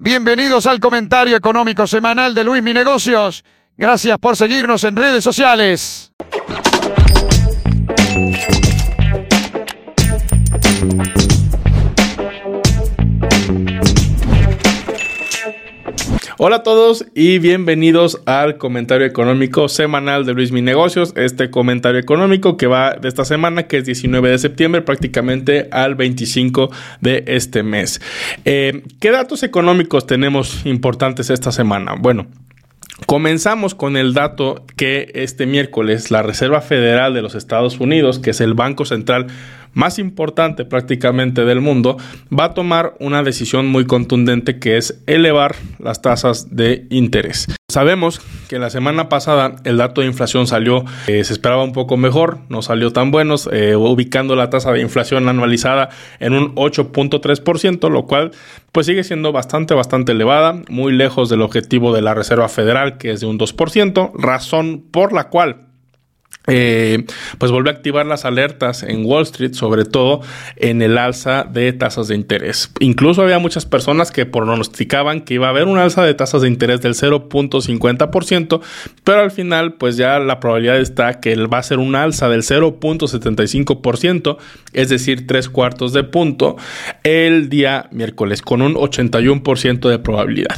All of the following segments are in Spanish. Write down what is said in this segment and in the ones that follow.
Bienvenidos al comentario económico semanal de Luis Mi Negocios. Gracias por seguirnos en redes sociales. Hola a todos y bienvenidos al comentario económico semanal de Luis Mi Negocios. Este comentario económico que va de esta semana, que es 19 de septiembre, prácticamente al 25 de este mes. Eh, ¿Qué datos económicos tenemos importantes esta semana? Bueno, Comenzamos con el dato que este miércoles la Reserva Federal de los Estados Unidos, que es el Banco Central más importante prácticamente del mundo, va a tomar una decisión muy contundente que es elevar las tasas de interés. Sabemos que la semana pasada el dato de inflación salió, eh, se esperaba un poco mejor, no salió tan bueno, eh, ubicando la tasa de inflación anualizada en un 8.3%, lo cual pues sigue siendo bastante, bastante elevada, muy lejos del objetivo de la Reserva Federal que es de un 2%, razón por la cual eh, pues volvió a activar las alertas en Wall Street, sobre todo en el alza de tasas de interés. Incluso había muchas personas que pronosticaban que iba a haber un alza de tasas de interés del 0.50%, pero al final pues ya la probabilidad está que va a ser un alza del 0.75%, es decir, tres cuartos de punto el día miércoles con un 81% de probabilidad.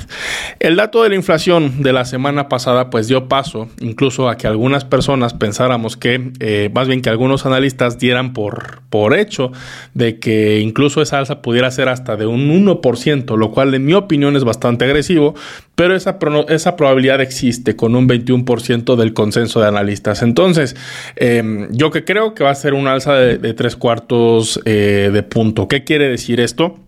El dato de la inflación de la semana pasada pues dio paso incluso a que algunas personas pensaran que, eh, más bien que algunos analistas dieran por, por hecho de que incluso esa alza pudiera ser hasta de un 1%, lo cual en mi opinión es bastante agresivo, pero esa, esa probabilidad existe con un 21% del consenso de analistas. Entonces, em, yo que creo que va a ser una alza de, tres cuartos eh, de punto. ¿Qué quiere decir esto?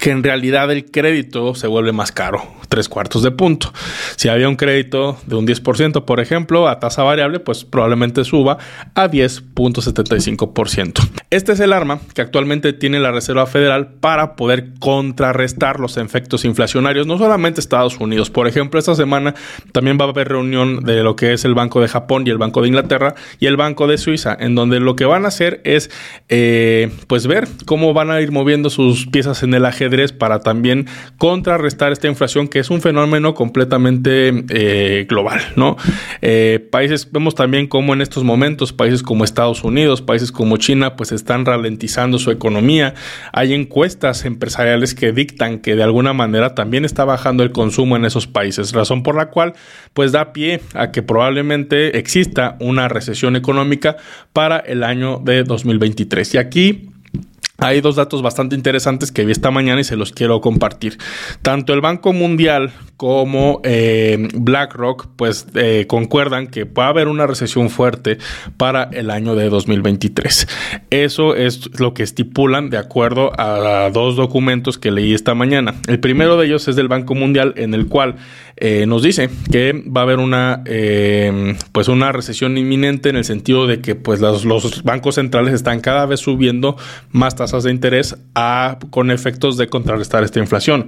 Que en realidad el crédito se vuelve más caro, tres cuartos de punto. Si había un crédito de un 10%, por ejemplo, a tasa variable, pues probablemente suba a 10.75%. Este es el arma que actualmente tiene la Reserva Federal para poder contrarrestar los efectos inflacionarios, no solamente Estados Unidos. Por ejemplo, esta semana también va a haber reunión de lo que es el Banco de Japón y el Banco de Inglaterra y el Banco de Suiza, en donde lo que van a hacer es eh, pues ver cómo van a ir moviendo sus piezas en el ajedrez para también contrarrestar esta inflación que es un fenómeno completamente eh, global, ¿no? Eh, países, vemos también cómo en estos momentos países como Estados Unidos, países como China, pues están ralentizando su economía. Hay encuestas empresariales que dictan que de alguna manera también está bajando el consumo en esos países, razón por la cual pues da pie a que probablemente exista una recesión económica para el año de 2023. Y aquí hay dos datos bastante interesantes que vi esta mañana y se los quiero compartir. Tanto el Banco Mundial como eh, BlackRock pues eh, concuerdan que va a haber una recesión fuerte para el año de 2023. Eso es lo que estipulan de acuerdo a dos documentos que leí esta mañana. El primero de ellos es del Banco Mundial en el cual eh, nos dice que va a haber una pues una recesión inminente en el sentido de que pues los, los bancos centrales están cada vez subiendo más tasas de interés a, con efectos de contrarrestar esta inflación.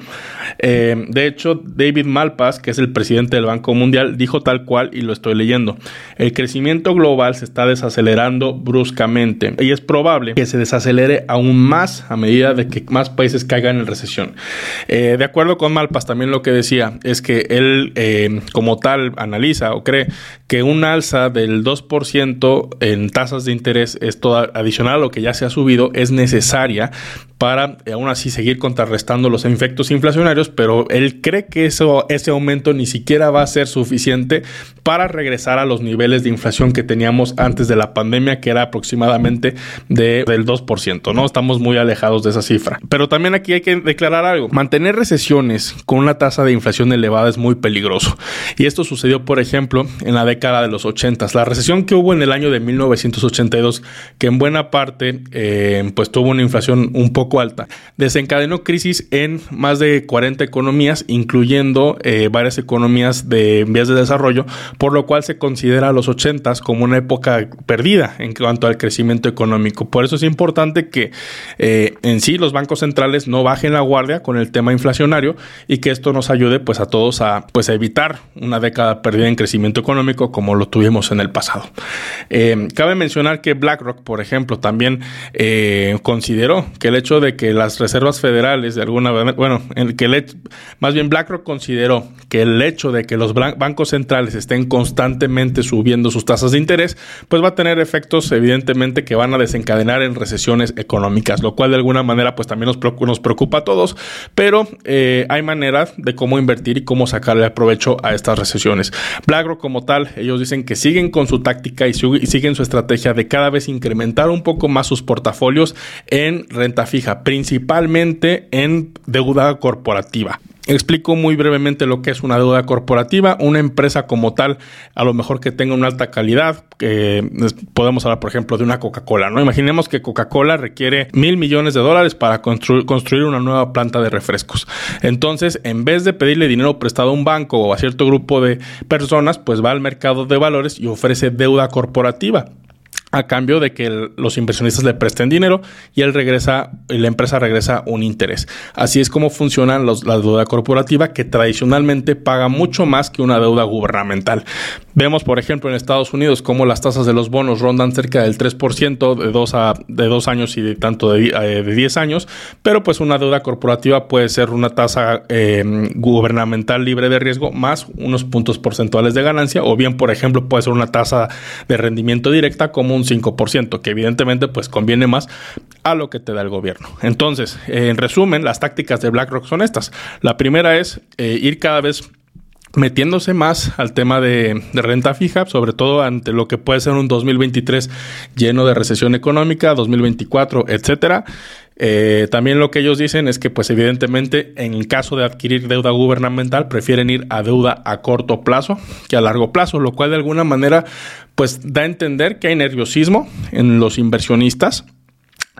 Eh, de hecho, David Malpass, que es el presidente del Banco Mundial, dijo tal cual y lo estoy leyendo. El crecimiento global se está desacelerando bruscamente y es probable que se desacelere aún más a medida de que más países caigan en recesión. Eh, de acuerdo con Malpass, también lo que decía es que él eh, como tal analiza o cree que un alza del 2% en tasas de interés, esto adicional a lo que ya se ha subido, es necesario para eh, aún así seguir contrarrestando los efectos inflacionarios, pero él cree que eso, ese aumento ni siquiera va a ser suficiente para regresar a los niveles de inflación que teníamos antes de la pandemia, que era aproximadamente de, del 2%, ¿no? Estamos muy alejados de esa cifra. Pero también aquí hay que declarar algo. Mantener recesiones con una tasa de inflación elevada es muy peligroso. Y esto sucedió, por ejemplo, en la década de los 80. La recesión que hubo en el año de 1982, que en buena parte eh, pues tuvo una inflación un poco alta, desencadenó crisis en más de 40 economías, incluyendo eh, varias economías de vías de desarrollo, por lo cual se considera a los 80 como una época perdida en cuanto al crecimiento económico. Por eso es importante que eh, en sí los bancos centrales no bajen la guardia con el tema inflacionario y que esto nos ayude pues a todos a pues a evitar una década perdida en crecimiento económico como lo tuvimos en el pasado. Eh, cabe mencionar que BlackRock, por ejemplo, también consideró que el hecho de que las reservas federales de alguna manera, bueno, en que el, más bien BlackRock consideró que el hecho de que los bancos centrales estén constantemente subiendo sus tasas de interés, pues va a tener efectos evidentemente que van a desencadenar en recesiones económicas, lo cual de alguna manera pues también nos preocupa, a todos, pero eh, hay maneras de cómo invertir y cómo sacarle provecho a estas recesiones. BlackRock como tal, ellos dicen que siguen con su táctica y siguen su estrategia de cada vez incrementar un poco más sus portafolios en renta fija, principalmente en deuda corporativa. Explico muy brevemente lo que es una deuda corporativa. Una empresa como tal, a lo mejor que tenga una alta calidad, que podemos hablar, por ejemplo, de una Coca-Cola, ¿no? Imaginemos que Coca-Cola requiere mil millones de dólares para construir una nueva planta de refrescos. Entonces, en vez de pedirle dinero prestado a un banco o a cierto grupo de personas, pues va al mercado de valores y ofrece deuda corporativa a cambio de que los inversionistas le presten dinero y él regresa, la empresa regresa un interés. Así es como funciona la deuda corporativa que tradicionalmente paga mucho más que una deuda gubernamental. Vemos, por ejemplo, en Estados Unidos cómo las tasas de los bonos rondan cerca del 3% de dos, a, de dos años y de tanto de, eh, de 10 años, pero pues una deuda corporativa puede ser una tasa eh, gubernamental libre de riesgo más unos puntos porcentuales de ganancia o bien, por ejemplo, puede ser una tasa de rendimiento directa como un 5%, que evidentemente pues conviene más a lo que te da el gobierno. Entonces, en resumen, las tácticas de BlackRock son estas. La primera es eh, ir cada vez metiéndose más al tema de, renta fija, sobre todo ante lo que puede ser un 2023 lleno de recesión económica, 2024, etcétera. Eh, también lo que ellos dicen es que, pues evidentemente, en el caso de adquirir deuda gubernamental, prefieren ir a deuda a corto plazo que a largo plazo, lo cual de alguna manera, pues da a entender que hay nerviosismo en los inversionistas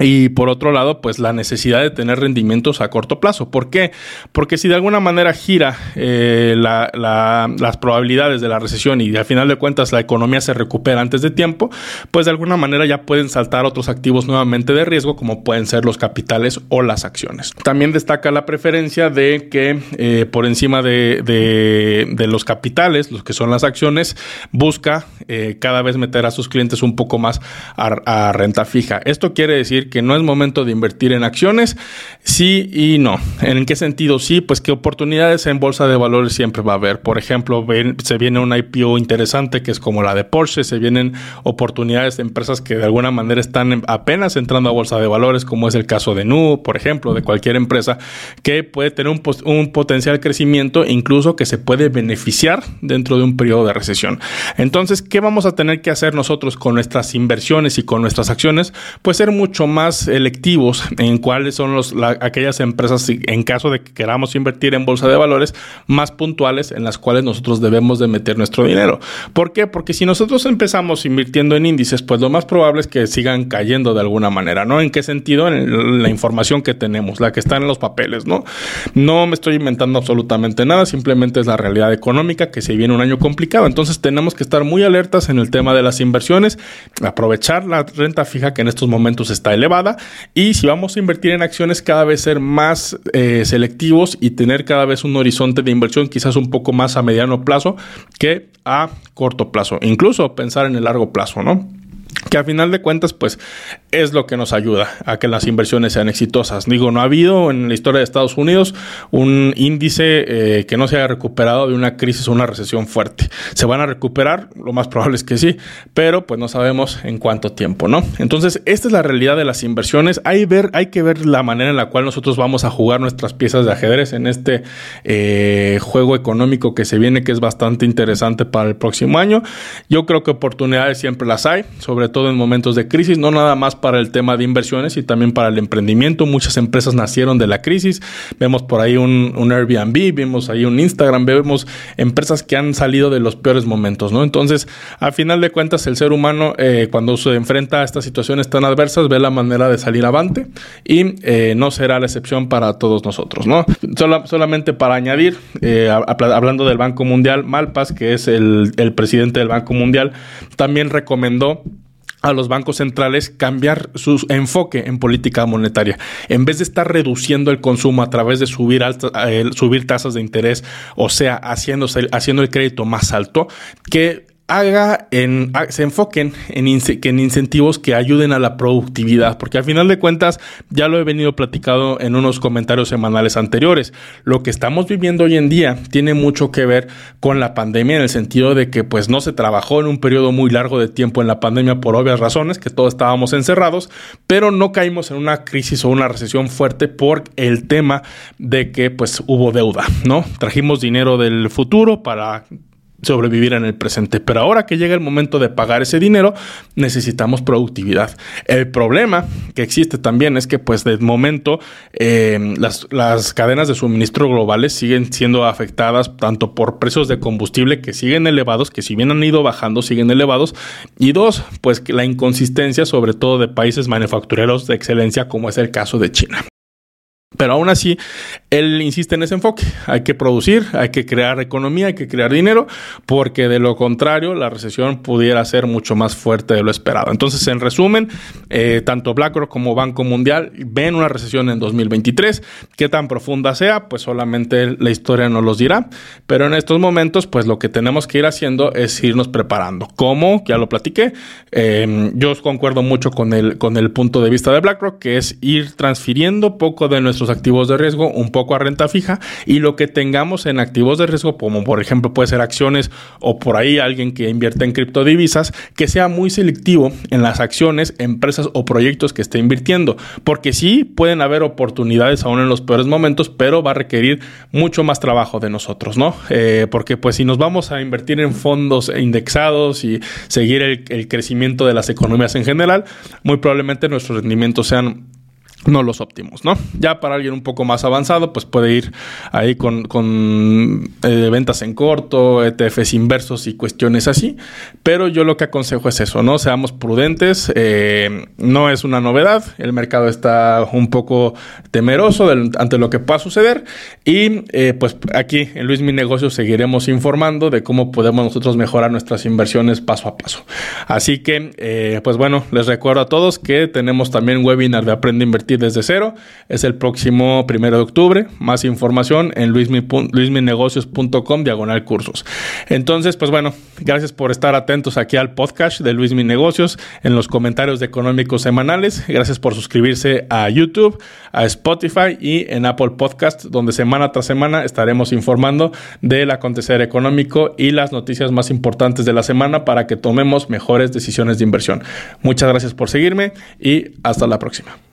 y por otro lado, pues la necesidad de tener rendimientos a corto plazo. ¿Por qué? Porque si de alguna manera gira eh, las probabilidades de la recesión y al final de cuentas la economía se recupera antes de tiempo, pues de alguna manera ya pueden saltar otros activos nuevamente de riesgo como pueden ser los capitales o las acciones. También destaca la preferencia de que eh, por encima de, los capitales, los que son las acciones, busca eh, cada vez meter a sus clientes un poco más a renta fija. Esto quiere decir que no es momento de invertir en acciones, sí y no. ¿En qué sentido? Sí, pues que oportunidades en bolsa de valores siempre va a haber. Por ejemplo, se viene una IPO interesante que es como la de Porsche, se vienen oportunidades de empresas que de alguna manera están apenas entrando a bolsa de valores, como es el caso de Nu, por ejemplo, de cualquier empresa que puede tener un, un potencial crecimiento, incluso que se puede beneficiar dentro de un periodo de recesión. Entonces, ¿qué vamos a tener que hacer nosotros con nuestras inversiones y con nuestras acciones? Pues ser mucho más selectivos en cuáles son los, aquellas empresas, en caso de que queramos invertir en bolsa de valores, más puntuales en las cuales nosotros debemos de meter nuestro dinero. ¿Por qué? Porque si nosotros empezamos invirtiendo en índices, pues lo más probable es que sigan cayendo de alguna manera, ¿no? ¿En qué sentido? En la información que tenemos, la que está en los papeles, ¿no? No me estoy inventando absolutamente nada, simplemente es la realidad económica que se viene un año complicado. Entonces tenemos que estar muy alertas en el tema de las inversiones, aprovechar la renta fija que en estos momentos está y si vamos a invertir en acciones cada vez ser más eh, selectivos y tener cada vez un horizonte de inversión quizás un poco más a mediano plazo que a corto plazo, incluso pensar en el largo plazo, ¿no? que a final de cuentas pues es lo que nos ayuda a que las inversiones sean exitosas. Digo, no ha habido en la historia de Estados Unidos un índice eh, que no se haya recuperado de una crisis o una recesión fuerte. ¿Se van a recuperar? Lo más probable es que sí, pero pues no sabemos en cuánto tiempo, ¿no? Entonces, esta es la realidad de las inversiones. Hay, ver, hay que ver la manera en la cual nosotros vamos a jugar nuestras piezas de ajedrez en este eh, juego económico que se viene, que es bastante interesante para el próximo año. Yo creo que oportunidades siempre las hay, sobre todo en momentos de crisis, no nada más para el tema de inversiones y también para el emprendimiento. Muchas empresas nacieron de la crisis. Vemos por ahí un, Airbnb, vemos ahí un Instagram, vemos empresas que han salido de los peores momentos, ¿no? Entonces, a final de cuentas, el ser humano, eh, cuando se enfrenta a estas situaciones tan adversas, ve la manera de salir avante y eh, no será la excepción para todos nosotros, ¿no? solamente para añadir, eh, hablando del Banco Mundial, Malpas, que es el, el presidente del Banco Mundial, también recomendó a los bancos centrales cambiar su enfoque en política monetaria. En vez de estar reduciendo el consumo a través de subir, subir tasas de interés, o sea, haciendo el crédito más alto, que haga en, se enfoquen en, en, incentivos que ayuden a la productividad, porque al final de cuentas ya lo he venido platicado en unos comentarios semanales anteriores. Lo que estamos viviendo hoy en día tiene mucho que ver con la pandemia en el sentido de que pues no se trabajó en un periodo muy largo de tiempo en la pandemia por obvias razones, que todos estábamos encerrados, pero no caímos en una crisis o una recesión fuerte por el tema de que pues hubo deuda, ¿no? Trajimos dinero del futuro para sobrevivir en el presente. Pero ahora que llega el momento de pagar ese dinero, necesitamos productividad. El problema que existe también es que, pues, de momento, eh, las, las, cadenas de suministro globales siguen siendo afectadas tanto por precios de combustible que siguen elevados, que si bien han ido bajando, siguen elevados. Y dos, pues, la inconsistencia, sobre todo de países manufactureros de excelencia, como es el caso de China. Pero aún así, él insiste en ese enfoque. Hay que producir, hay que crear economía, hay que crear dinero, porque de lo contrario, la recesión pudiera ser mucho más fuerte de lo esperado. Entonces, en resumen, eh, tanto BlackRock como Banco Mundial ven una recesión en 2023. ¿Qué tan profunda sea? Pues solamente la historia nos los dirá. Pero en estos momentos, pues lo que tenemos que ir haciendo es irnos preparando. ¿Cómo? Ya lo platiqué. Eh, yo concuerdo mucho con el, con el punto de vista de BlackRock, que es ir transfiriendo poco de nuestro activos de riesgo un poco a renta fija y lo que tengamos en activos de riesgo, como por ejemplo puede ser acciones o por ahí alguien que invierte en criptodivisas, que sea muy selectivo en las acciones, empresas o proyectos que esté invirtiendo, porque sí pueden haber oportunidades aún en los peores momentos, pero va a requerir mucho más trabajo de nosotros, ¿no? Eh, porque pues si nos vamos a invertir en fondos indexados y seguir el, el crecimiento de las economías en general, muy probablemente nuestros rendimientos sean no los óptimos, ¿no? Ya para alguien un poco más avanzado, pues puede ir ahí con, con eh, ventas en corto, ETFs inversos y cuestiones así. Pero yo lo que aconsejo es eso, ¿no? Seamos prudentes, eh, no es una novedad, el mercado está un poco temeroso ante lo que pueda suceder y eh, pues aquí en Luis Mi Negocio seguiremos informando de cómo podemos nosotros mejorar nuestras inversiones paso a paso. Así que, pues bueno, les recuerdo a todos que tenemos también un webinar de Aprende a Desde cero. Es el próximo primero de octubre. Más información en luisminegocios.com diagonal cursos. Entonces, pues bueno, gracias por estar atentos aquí al podcast de Luis Mi Negocios en los comentarios de económicos semanales. Gracias por suscribirse a YouTube, a Spotify y en Apple Podcast, donde semana tras semana estaremos informando del acontecer económico y las noticias más importantes de la semana para que tomemos mejores decisiones de inversión. Muchas gracias por seguirme y hasta la próxima.